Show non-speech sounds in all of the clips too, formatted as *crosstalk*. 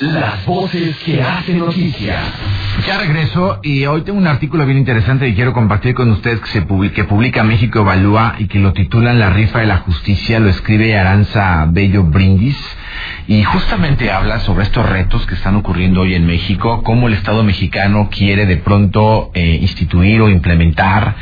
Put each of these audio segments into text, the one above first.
Las voces que hacen noticia. Ya regreso y hoy tengo un artículo bien interesante que quiero compartir con ustedes que se publica, que publica México Evalúa y que lo titulan La rifa de la justicia, lo escribe Aranza Bello Brindis y justamente habla sobre estos retos que están ocurriendo hoy en México, cómo el Estado mexicano quiere de pronto eh, instituir o implementar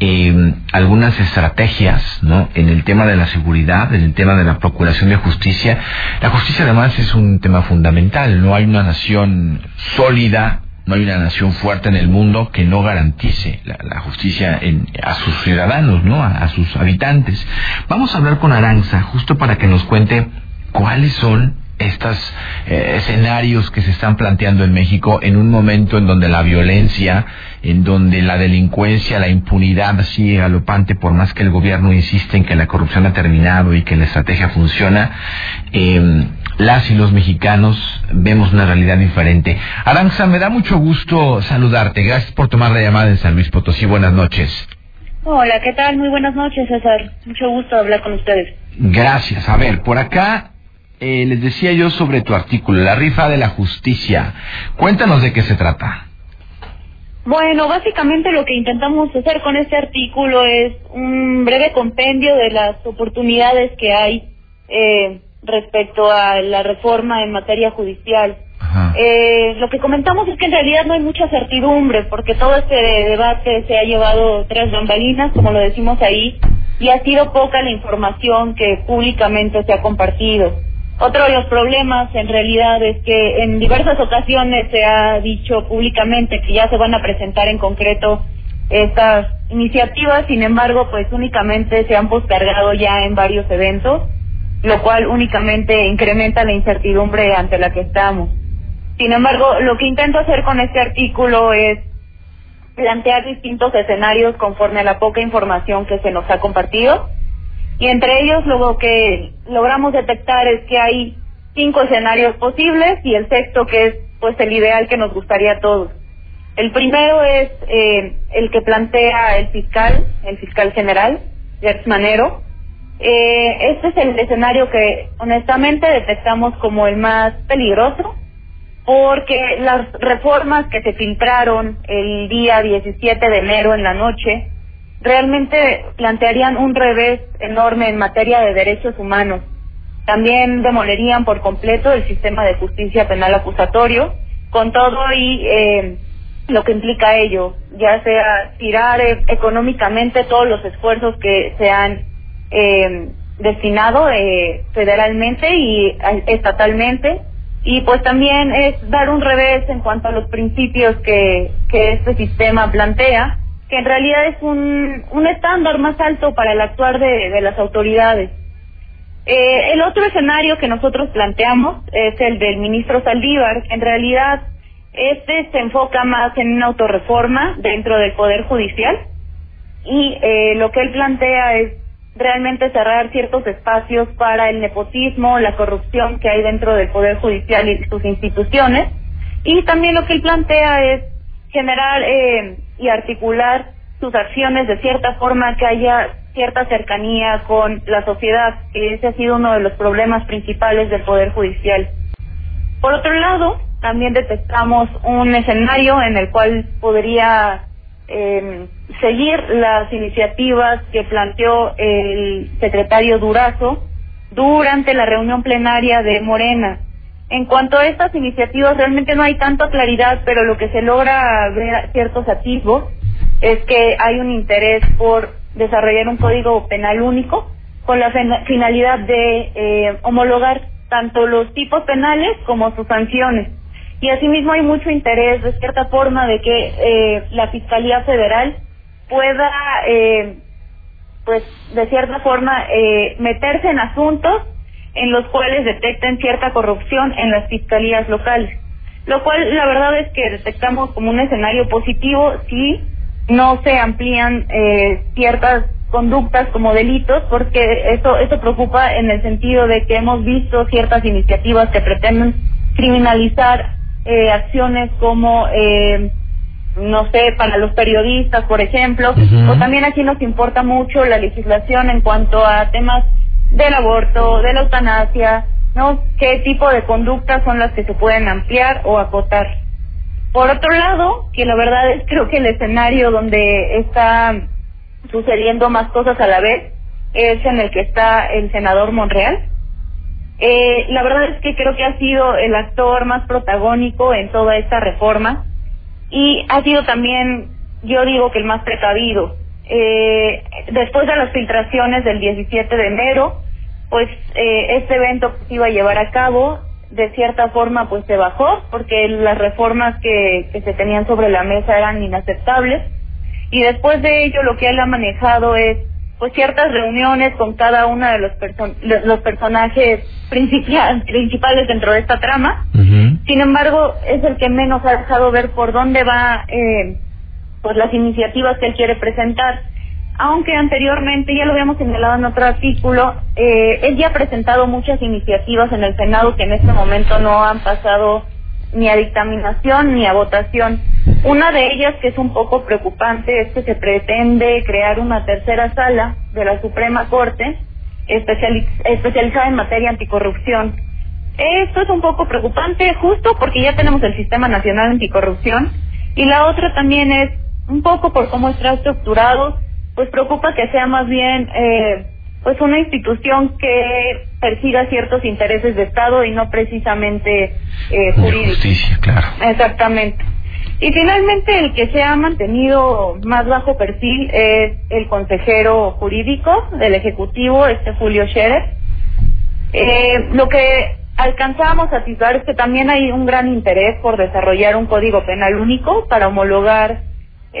eh, algunas estrategias ¿no? en el tema de la seguridad, en el tema de la procuración de justicia. La justicia además es un tema fundamental, no hay una nación sólida no hay una nación fuerte en el mundo que no garantice la, justicia a sus ciudadanos, ¿no? A, sus habitantes. Vamos a hablar con Aranza justo para que nos cuente cuáles son estos eh, escenarios que se están planteando en México en un momento en donde la violencia, en donde la delincuencia, la impunidad sigue galopante por más que el gobierno insiste en que la corrupción ha terminado y que la estrategia funciona, eh, las y los mexicanos vemos una realidad diferente. Aranza, me da mucho gusto saludarte. Gracias por tomar la llamada en San Luis Potosí. Buenas noches. Hola, ¿qué tal? Muy buenas noches, César. Mucho gusto hablar con ustedes. Gracias. A ver, por acá eh, les decía yo sobre tu artículo, la rifa de la justicia. Cuéntanos de qué se trata. Bueno, básicamente lo que intentamos hacer con este artículo es un breve compendio de las oportunidades que hay eh, respecto a la reforma en materia judicial. Eh, lo que comentamos es que en realidad no hay mucha certidumbre porque todo este debate se ha llevado tras bambalinas, como lo decimos ahí, y ha sido poca la información que públicamente se ha compartido. Otro de los problemas en realidad es que en diversas ocasiones se ha dicho públicamente que ya se van a presentar en concreto estas iniciativas, sin embargo, pues únicamente se han postergado ya en varios eventos lo cual únicamente incrementa la incertidumbre ante la que estamos. Sin embargo, lo que intento hacer con este artículo es plantear distintos escenarios conforme a la poca información que se nos ha compartido. Y entre ellos lo que logramos detectar es que hay cinco escenarios posibles y el sexto que es pues el ideal que nos gustaría a todos. El primero es eh, el que plantea el fiscal, el fiscal general, Gertz Manero, eh, este es el escenario que honestamente detectamos como el más peligroso porque las reformas que se filtraron el día 17 de enero en la noche realmente plantearían un revés enorme en materia de derechos humanos. También demolerían por completo el sistema de justicia penal acusatorio, con todo y eh, lo que implica ello, ya sea tirar eh, económicamente todos los esfuerzos que se han eh, destinado eh, federalmente y estatalmente y pues también es dar un revés en cuanto a los principios que, que este sistema plantea, que en realidad es un, un estándar más alto para el actuar de, de las autoridades. Eh, el otro escenario que nosotros planteamos es el del ministro Saldívar, en realidad este se enfoca más en una autorreforma dentro del Poder Judicial y eh, lo que él plantea es realmente cerrar ciertos espacios para el nepotismo, la corrupción que hay dentro del Poder Judicial y sus instituciones. Y también lo que él plantea es generar eh, y articular sus acciones de cierta forma que haya cierta cercanía con la sociedad, que ese ha sido uno de los problemas principales del Poder Judicial. Por otro lado, también detectamos un escenario en el cual podría eh, seguir las iniciativas que planteó el secretario Durazo durante la reunión plenaria de Morena. En cuanto a estas iniciativas, realmente no hay tanta claridad, pero lo que se logra ver ciertos atisbos es que hay un interés por desarrollar un código penal único con la finalidad de eh, homologar tanto los tipos penales como sus sanciones. Y asimismo hay mucho interés, de cierta forma, de que eh, la Fiscalía Federal pueda, eh, pues, de cierta forma, eh, meterse en asuntos en los cuales detecten cierta corrupción en las fiscalías locales. Lo cual, la verdad es que detectamos como un escenario positivo si no se amplían eh, ciertas conductas como delitos, porque eso, eso preocupa en el sentido de que hemos visto ciertas iniciativas que pretenden criminalizar eh, acciones como, eh, no sé, para los periodistas, por ejemplo, o también aquí nos importa mucho la legislación en cuanto a temas del aborto, de la eutanasia, ¿no? ¿Qué tipo de conductas son las que se pueden ampliar o acotar? Por otro lado, que la verdad es creo que el escenario donde está sucediendo más cosas a la vez es en el que está el senador Monreal. Eh, la verdad es que creo que ha sido el actor más protagónico en toda esta reforma y ha sido también, yo digo que el más precavido. Eh, después de las filtraciones del 17 de enero, pues eh, este evento se iba a llevar a cabo, de cierta forma pues se bajó porque las reformas que, que se tenían sobre la mesa eran inaceptables y después de ello lo que él ha manejado es pues ciertas reuniones con cada uno de los, los personajes principales dentro de esta trama. Sin embargo, es el que menos ha dejado ver por dónde va eh, pues las iniciativas que él quiere presentar. Aunque anteriormente, ya lo habíamos señalado en otro artículo, eh, él ya ha presentado muchas iniciativas en el Senado que en este momento no han pasado ni a dictaminación ni a votación. Una de ellas, que es un poco preocupante, es que se pretende crear una tercera sala de la Suprema Corte especializada en materia anticorrupción. Esto es un poco preocupante justo porque ya tenemos el Sistema Nacional Anticorrupción y la otra también es un poco por cómo está estructurado, pues preocupa que sea más bien eh, pues una institución que persiga ciertos intereses de Estado y no precisamente eh, jurídicos. Justicia, claro. Exactamente. Y finalmente el que se ha mantenido más bajo perfil es el consejero jurídico del Ejecutivo, este Julio Scherer. Eh, lo que alcanzamos a titular es que también hay un gran interés por desarrollar un código penal único para homologar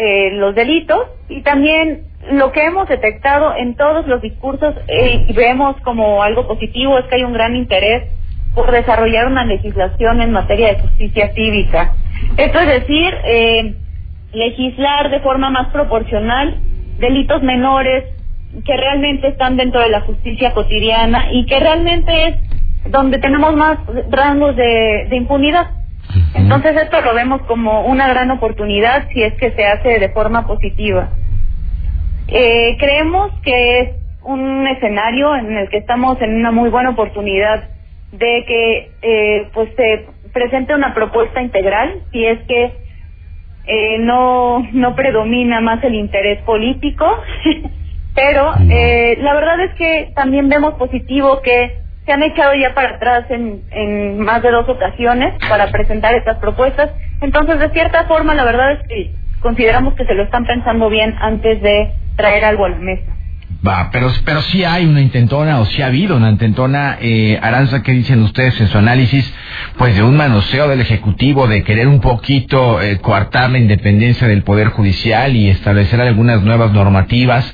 eh, los delitos y también lo que hemos detectado en todos los discursos eh, y vemos como algo positivo es que hay un gran interés por desarrollar una legislación en materia de justicia cívica. Esto es decir, eh, legislar de forma más proporcional delitos menores que realmente están dentro de la justicia cotidiana y que realmente es donde tenemos más rangos de, de impunidad. Entonces esto lo vemos como una gran oportunidad si es que se hace de forma positiva. Eh, creemos que es un escenario en el que estamos en una muy buena oportunidad de que eh, pues se presente una propuesta integral si es que eh, no no predomina más el interés político *laughs* pero eh, la verdad es que también vemos positivo que se han echado ya para atrás en, más de dos ocasiones para presentar estas propuestas entonces de cierta forma la verdad es que consideramos que se lo están pensando bien antes de traer algo a la mesa. Va, pero, pero sí hay una intentona o sí ha habido una intentona, eh, Aranza, ¿qué dicen ustedes en su análisis? Pues de un manoseo del Ejecutivo, de querer un poquito eh, coartar la independencia del Poder Judicial y establecer algunas nuevas normativas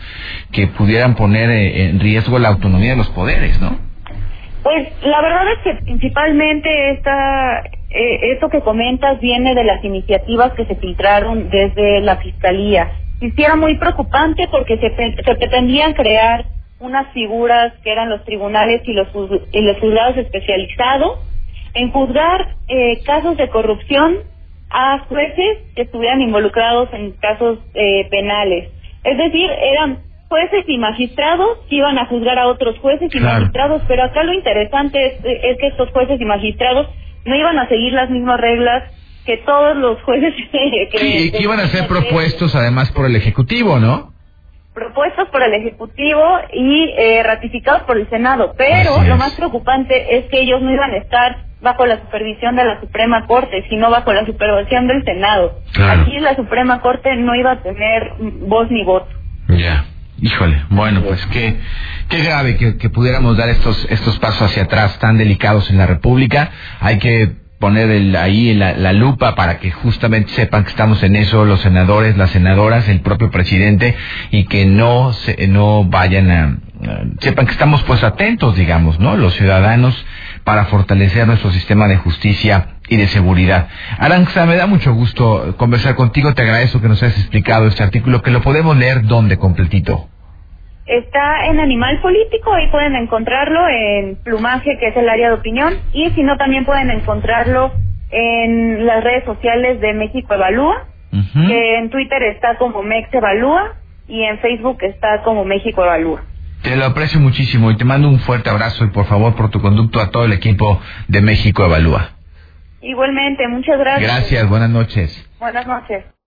que pudieran poner eh, en riesgo la autonomía de los poderes, ¿no? Pues la verdad es que principalmente esta, eh, esto que comentas viene de las iniciativas que se filtraron desde la Fiscalía hiciera muy preocupante porque se, se pretendían crear unas figuras que eran los tribunales y los, y los juzgados especializados en juzgar eh, casos de corrupción a jueces que estuvieran involucrados en casos eh, penales. Es decir, eran jueces y magistrados que iban a juzgar a otros jueces y magistrados, pero acá lo interesante es, es que estos jueces y magistrados no iban a seguir las mismas reglas que todos los jueces *laughs* que, que iban a ser propuestos además por el ejecutivo, ¿no? Propuestos por el ejecutivo y eh, ratificados por el Senado, pero lo más preocupante es que ellos no iban a estar bajo la supervisión de la Suprema Corte, sino bajo la supervisión del Senado. Aquí la Suprema Corte no iba a tener voz ni voto. Ya. Híjole, bueno, pues qué, qué grave que, pudiéramos dar estos, estos pasos hacia atrás tan delicados en la República. Hay que poner el, ahí la, la, lupa para que justamente sepan que estamos en eso los senadores, las senadoras, el propio presidente y que no se, no vayan a sepan que estamos pues atentos, digamos, ¿no? Los ciudadanos para fortalecer nuestro sistema de justicia y de seguridad. Aranxa, me da mucho gusto conversar contigo, te agradezco que nos hayas explicado este artículo, que lo podemos leer donde completito. Está en Animal Político, ahí pueden encontrarlo en Plumaje, que es el área de opinión, y si no, también pueden encontrarlo en las redes sociales de México Evalúa, que en Twitter está como Mex Evalúa y en Facebook está como México Evalúa. Te lo aprecio muchísimo y te mando un fuerte abrazo y por favor por tu conducto a todo el equipo de México Evalúa. Igualmente, muchas gracias. Gracias, buenas noches. Buenas noches.